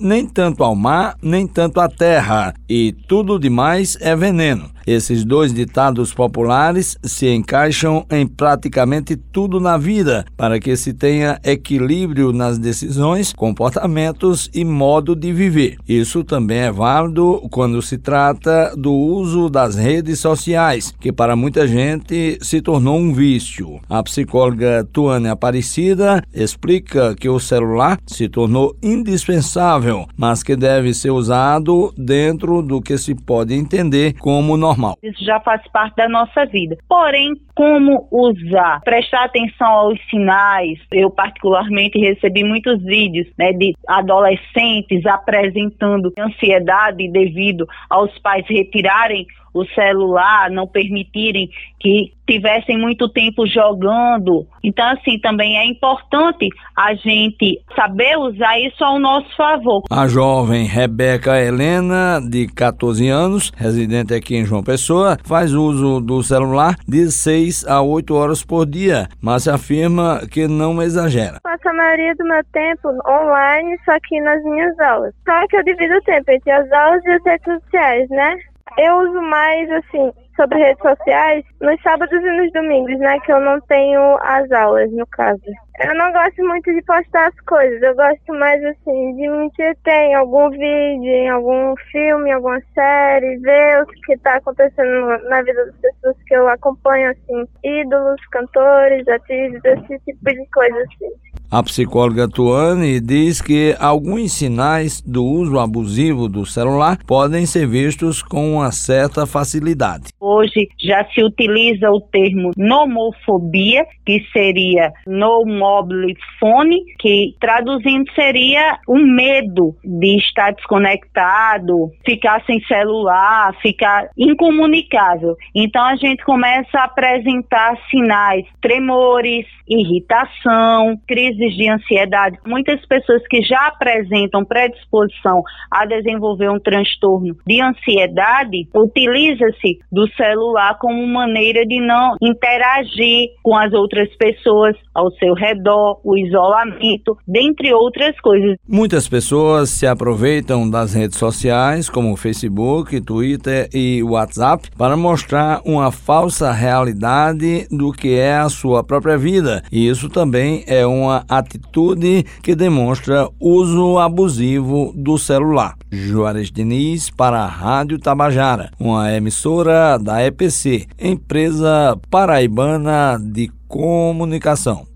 nem tanto ao mar, nem tanto à terra, e tudo demais é veneno. Esses dois ditados populares se encaixam em praticamente tudo na vida, para que se tenha equilíbrio nas decisões, comportamentos e modo de viver. Isso também é válido quando se trata do uso das redes sociais, que para muita gente se tornou um vício. A psicóloga Tuane Aparecida explica que o celular se tornou indispensável, mas que deve ser usado dentro do que se pode entender como normal normal. Isso já faz parte da nossa vida. Porém, como usar? Prestar atenção aos sinais. Eu, particularmente, recebi muitos vídeos né, de adolescentes apresentando ansiedade devido aos pais retirarem o celular, não permitirem que tivessem muito tempo jogando. Então, assim, também é importante a gente saber usar isso ao nosso favor. A jovem Rebeca Helena, de 14 anos, residente aqui em João Pessoa, faz uso do celular de 6 a 8 horas por dia, mas afirma que não exagera. Passo a maioria do meu tempo online, só que nas minhas aulas. Só que eu divido o tempo entre as aulas e as redes sociais, né? Eu uso mais, assim, sobre redes sociais nos sábados e nos domingos, né? Que eu não tenho as aulas, no caso. Eu não gosto muito de postar as coisas, eu gosto mais, assim, de me entreter em algum vídeo, em algum filme, em alguma série, ver o que está acontecendo na vida das pessoas que eu acompanho, assim, ídolos, cantores, atrizes, esse tipo de coisa, assim. A psicóloga Tuane diz que alguns sinais do uso abusivo do celular podem ser vistos com uma certa facilidade. Hoje já se utiliza o termo nomofobia, que seria no mobile phone, que traduzindo seria o um medo de estar desconectado, ficar sem celular, ficar incomunicável. Então a gente começa a apresentar sinais, tremores, irritação, crise crises de ansiedade, muitas pessoas que já apresentam predisposição a desenvolver um transtorno de ansiedade, utiliza-se do celular como maneira de não interagir com as outras pessoas ao seu redor, o isolamento, dentre outras coisas. Muitas pessoas se aproveitam das redes sociais, como Facebook, Twitter e WhatsApp, para mostrar uma falsa realidade do que é a sua própria vida. E isso também é uma atitude que demonstra uso abusivo do celular. Juarez Diniz para a Rádio Tabajara, uma emissora da EPC, empresa paraibana de comunicação.